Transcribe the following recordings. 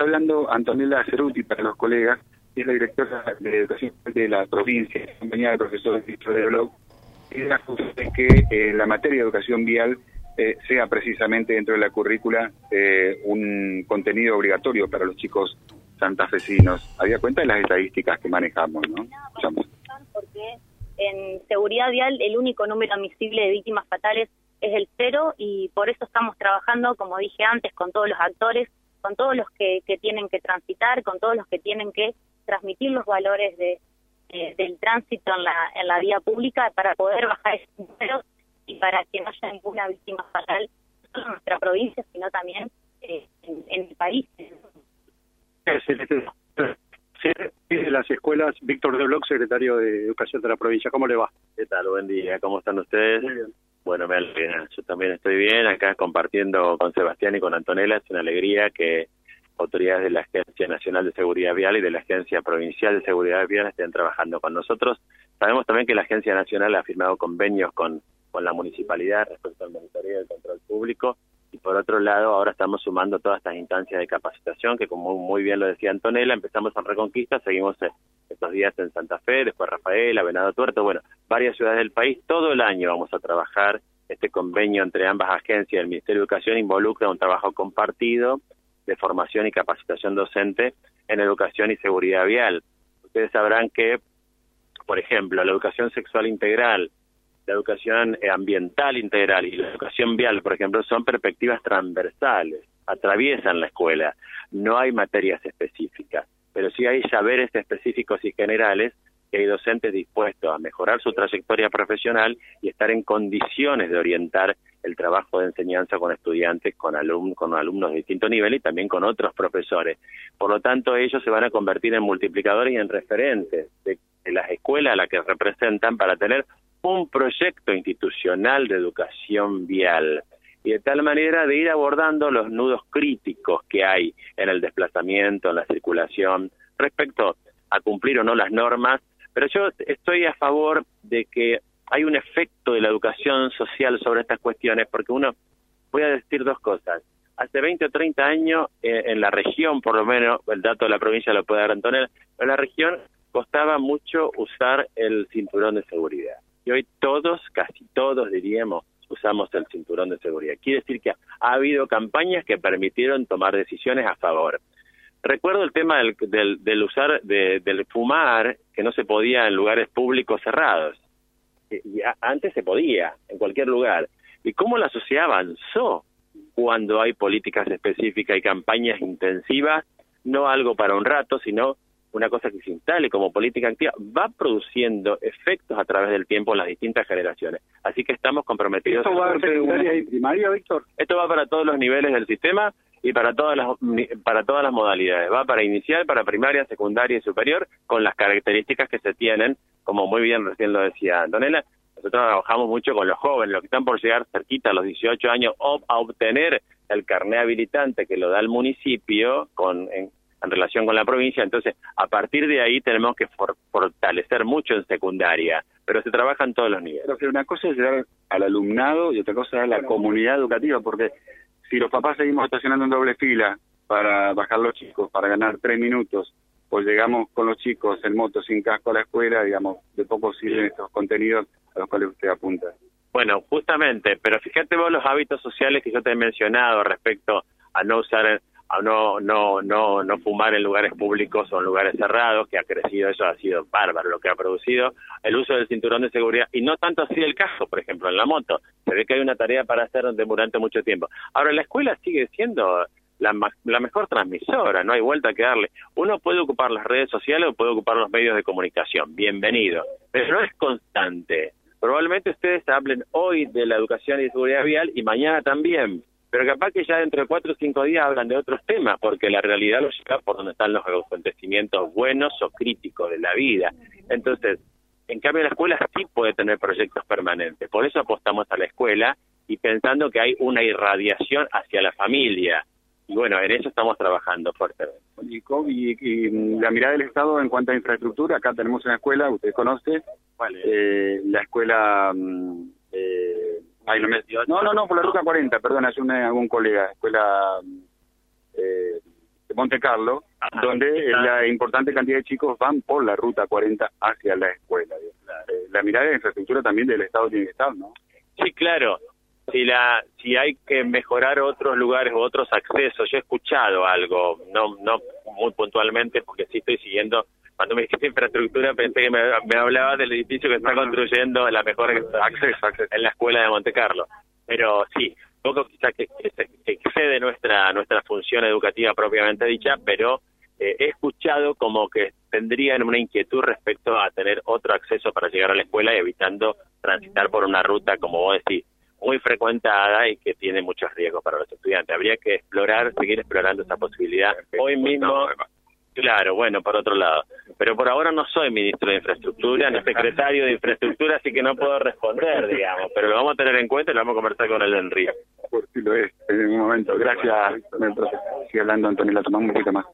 está hablando Antonella Ceruti para los colegas, es la directora de Educación de la provincia, compañía de profesores de blog, y la de que eh, la materia de educación vial eh, sea precisamente dentro de la currícula eh, un contenido obligatorio para los chicos santafesinos. Había cuenta de las estadísticas que manejamos, ¿no? Porque en seguridad vial el único número admisible de víctimas fatales es el cero y por eso estamos trabajando, como dije antes, con todos los actores, con todos los que, que tienen que transitar, con todos los que tienen que transmitir los valores de, del tránsito en la, en la vía pública para poder bajar esos números y para que no haya ninguna víctima fatal, no solo en nuestra provincia, sino también eh, en, el país. de las escuelas, Víctor de Bloch, secretario de Educación de la provincia. ¿Cómo le va? ¿Qué tal? Buen día. ¿Cómo están ustedes? Muy bien. Bueno, me alegra. Yo también estoy bien acá compartiendo con Sebastián y con Antonella. Es una alegría que autoridades de la Agencia Nacional de Seguridad Vial y de la Agencia Provincial de Seguridad Vial estén trabajando con nosotros. Sabemos también que la Agencia Nacional ha firmado convenios con, con la municipalidad respecto al monitoreo del control público y por otro lado ahora estamos sumando todas estas instancias de capacitación que como muy bien lo decía Antonella, empezamos en Reconquista, seguimos estos días en Santa Fe, después Rafaela, Venado Tuerto, bueno, varias ciudades del país, todo el año vamos a trabajar este convenio entre ambas agencias, el Ministerio de Educación involucra un trabajo compartido de formación y capacitación docente en educación y seguridad vial. Ustedes sabrán que, por ejemplo, la educación sexual integral, la educación ambiental integral y la educación vial, por ejemplo, son perspectivas transversales, atraviesan la escuela. No hay materias específicas, pero sí hay saberes específicos y generales que hay docentes dispuestos a mejorar su trayectoria profesional y estar en condiciones de orientar el trabajo de enseñanza con estudiantes, con, alumnos, con alumnos de distinto nivel y también con otros profesores. Por lo tanto, ellos se van a convertir en multiplicadores y en referentes de, las escuelas a las que representan para tener un proyecto institucional de educación vial y de tal manera de ir abordando los nudos críticos que hay en el desplazamiento, en la circulación, respecto a cumplir o no las normas. Pero yo estoy a favor de que hay un efecto de la educación social sobre estas cuestiones, porque uno, voy a decir dos cosas. Hace 20 o 30 años, eh, en la región, por lo menos, el dato de la provincia lo puede dar Antonella, en la región costaba mucho usar el cinturón de seguridad. Y hoy todos, casi todos diríamos, usamos el cinturón de seguridad. Quiere decir que ha, habido campañas que permitieron tomar decisiones a favor. Recuerdo el tema del, del, usar, del fumar, que no se podía en lugares públicos cerrados y antes se podía, en cualquier lugar. ¿Y cómo la sociedad avanzó cuando hay políticas específicas y campañas intensivas? No algo para un rato, sino una cosa que se instale como política activa, va produciendo efectos a través del tiempo en las distintas generaciones. Así que estamos comprometidos. ¿Esto va a secundaria y primaria, Víctor? Esto va para todos los niveles del sistema y para todas las para todas las modalidades. Va para inicial, para primaria, secundaria y superior, con las características que se tienen, como muy bien recién lo decía Antonella. Nosotros trabajamos mucho con los jóvenes, los que están por llegar cerquita a los 18 años o a obtener el carné habilitante que lo da el municipio con en, relación con la provincia. Entonces, a partir de ahí tenemos que fortalecer mucho en secundaria, pero se trabaja en todos los niveles. Pero una cosa es llegar al alumnado y otra cosa es la comunidad educativa, porque si los papás seguimos estacionando en doble fila para bajar los chicos, para ganar tres minutos, pues llegamos con los chicos en moto sin casco a la escuela, digamos, de poco sirven estos contenidos a los cuales usted apunta. Bueno, justamente, pero fíjate vos los hábitos sociales que yo te he mencionado respecto a no usar a no no no no fumar en lugares públicos o en lugares cerrados que ha crecido eso ha sido bárbaro lo que ha producido. El uso del cinturón de seguridad y no tanto así el caso por ejemplo en la moto. Se ve que hay una tarea para hacer durante mucho tiempo. Ahora la escuela sigue siendo la, la mejor transmisora, no hay vuelta que darle. Uno puede ocupar las redes sociales o puede ocupar los medios de comunicación, bienvenido, pero no es constante. Probablemente ustedes hablen hoy de la educación y seguridad vial y mañana también, pero capaz que ya dentro de cuatro o cinco días hablan de otros temas, porque la realidad lo llega por donde están los acontecimientos buenos o críticos de la vida. Entonces, en cambio la escuela sí puede tener proyectos permanentes, por eso apostamos a la escuela y pensando que hay una irradiación hacia la familia. Y bueno, en eso estamos trabajando fuertemente. Y, y, la mirada del Estado en cuanto a infraestructura, acá tenemos una escuela, usted conoce, eh, la escuela... Eh, no, no, no, por la ruta 40, perdón, hace un algún colega, escuela, eh, Monte Carlo, donde la importante cantidad de chicos van por la ruta 40 hacia la escuela. Eh, la mirada de infraestructura también del Estado tiene que estar, ¿no? Sí, claro. Si, la, si hay que mejorar otros lugares o otros accesos, yo he escuchado algo, no, no muy puntualmente, porque sí estoy siguiendo cuando me dijiste infraestructura pensé que me, hablaba del edificio que está construyendo la mejor acceso, en la escuela de Monte Carlo. Pero sí, poco quizás que, excede nuestra nuestra función educativa propiamente dicha, pero eh, he escuchado como que tendrían una inquietud respecto a tener otro acceso para llegar a la escuela, evitando transitar por una ruta, como vos decís, muy frecuentada y que tiene muchos riesgos para los estudiantes. Habría que explorar, seguir explorando esa posibilidad. Hoy mismo Claro, bueno, por otro lado. Pero por ahora no soy ministro de Infraestructura, ni secretario de Infraestructura, así que no puedo responder, digamos. Pero lo vamos a tener en cuenta y lo vamos a conversar con el Enrique. Por si lo es, en un momento. Gracias, Sigue hablando, Antonio, la tomamos un poquito más.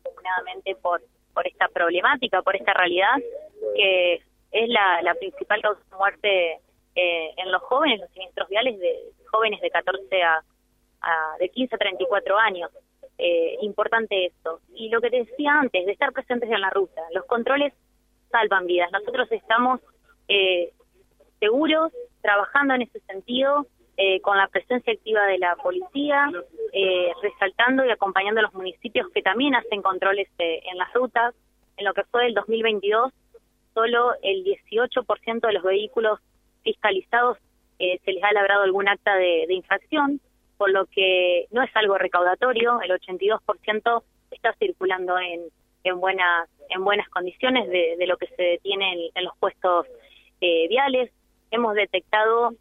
por, por esta problemática, por esta realidad, que es la, la principal causa de muerte eh, en los jóvenes, los siniestros viales de jóvenes de 14 a, a de 15 a 34 años eh, importante esto. Y lo que te decía antes, de estar presentes en la ruta, los controles salvan vidas. Nosotros estamos eh, seguros, trabajando en ese sentido, eh, con la presencia activa de la policía, eh, resaltando y acompañando a los municipios que también hacen controles eh, en las rutas. En lo que fue del 2022, solo el 18% de los vehículos fiscalizados se les ha labrado algún acta de infracción por lo que no es algo recaudatorio, el 82% está circulando en, en, buenas, en buenas condiciones de, lo que se detiene en, los puestos eh, viales. Hemos detectado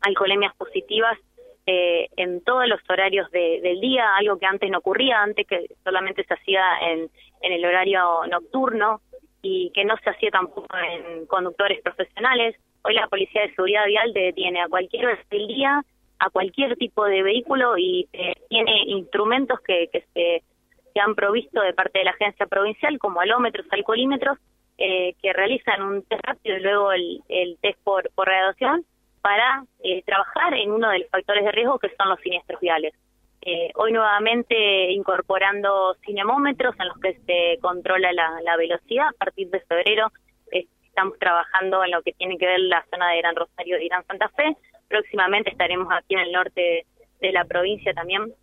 alcoholemias positivas eh, en todos los horarios del día, algo que antes no ocurría, antes que solamente se hacía en, en el horario nocturno y que no se hacía tampoco en conductores profesionales. Hoy la Policía de Seguridad Vial detiene a cualquier hora del día a cualquier tipo de vehículo y eh, tiene instrumentos que, que se, han provisto de parte de la agencia provincial, como alómetros, alcoholímetros, eh, que realizan un test rápido y luego el, test por, por radiación para eh, trabajar en uno de los factores de riesgo que son los siniestros viales. hoy nuevamente incorporando cinemómetros en los que se controla la, la velocidad. A partir de febrero estamos trabajando en lo que tiene que ver la zona de Gran Rosario y Gran Santa Fe, Próximamente estaremos aquí en el norte de la provincia también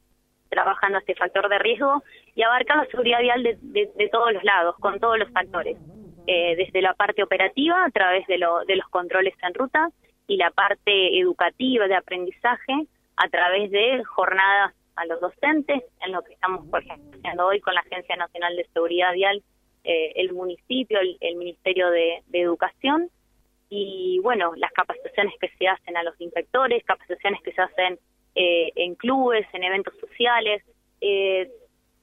trabajando este factor de riesgo y abarcar la seguridad vial de, todos los lados, con todos los factores, eh, desde la parte operativa a través de, de los controles en ruta y la parte educativa de aprendizaje a través de jornadas a los docentes, en lo que estamos, por ejemplo, haciendo hoy con la Agencia Nacional de Seguridad Vial, eh, el municipio, el, Ministerio de Educación y bueno, las capacitaciones que se hacen a los inspectores, capacitaciones que se hacen eh, en clubes, en eventos sociales, eh,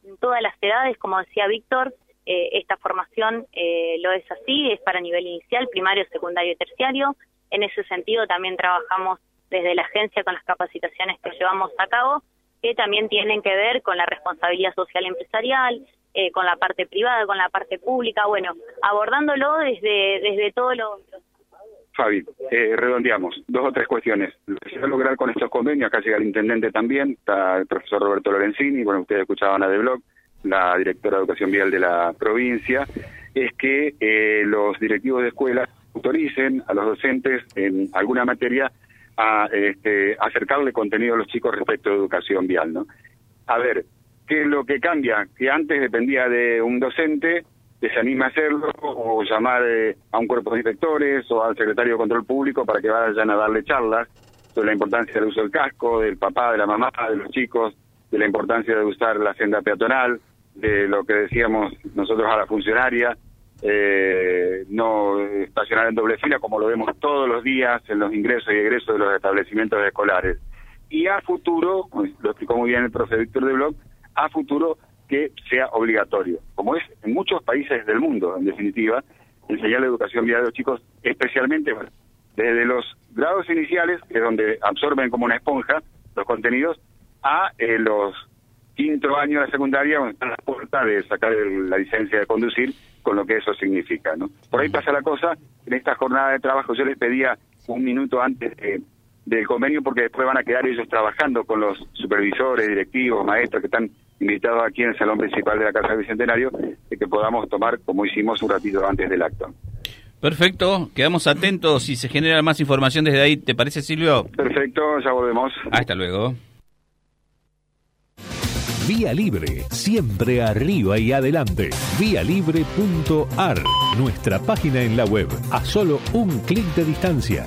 en todas las edades, como decía Víctor, eh, esta formación eh, lo es así, es para nivel inicial, primario, secundario y terciario. En ese sentido también trabajamos desde la agencia con las capacitaciones que llevamos a cabo, que también tienen que ver con la responsabilidad social empresarial, eh, con la parte privada, con la parte pública, bueno, abordándolo desde, desde todos los Fabi, eh, redondeamos dos o tres cuestiones. Lo que se va a lograr con estos convenios, acá llega el intendente también, está el profesor Roberto Lorenzini, bueno, ustedes escuchaban a De Blog, la directora de Educación Vial de la provincia, es que eh, los directivos de escuelas autoricen a los docentes en alguna materia a este, acercarle contenido a los chicos respecto de educación vial, ¿no? A ver, ¿qué es lo que cambia? Que antes dependía de un docente que se anime a hacerlo o llamar eh, a un cuerpo de inspectores o al secretario de Control Público para que vayan a darle charlas sobre la importancia del uso del casco, del papá, de la mamá, de los chicos, de la importancia de usar la senda peatonal, de lo que decíamos nosotros a la funcionaria, eh, no estacionar en doble fila como lo vemos todos los días en los ingresos y egresos de los establecimientos escolares. Y a futuro, lo explicó muy bien el profe Víctor de Bloch, a futuro que sea obligatorio, como es en muchos países del mundo, en definitiva, enseñar la educación vial de los chicos, especialmente desde los grados iniciales, que es donde absorben como una esponja los contenidos, a eh, los quinto años de secundaria, donde están las puertas de sacar la licencia de conducir, con lo que eso significa. ¿no? Por ahí pasa la cosa, en esta jornada de trabajo yo les pedía un minuto antes del convenio, porque después van a quedar ellos trabajando con los supervisores, directivos, maestros que están invitado aquí en el salón principal de la Casa del Bicentenario, de que podamos tomar, como hicimos un ratito antes del acto. Perfecto, quedamos atentos si se genera más información desde ahí, ¿te parece Silvio? Perfecto, ya volvemos. Hasta luego. Vía Libre, siempre arriba y adelante. Vialibre.ar, nuestra página en la web, a solo un clic de distancia.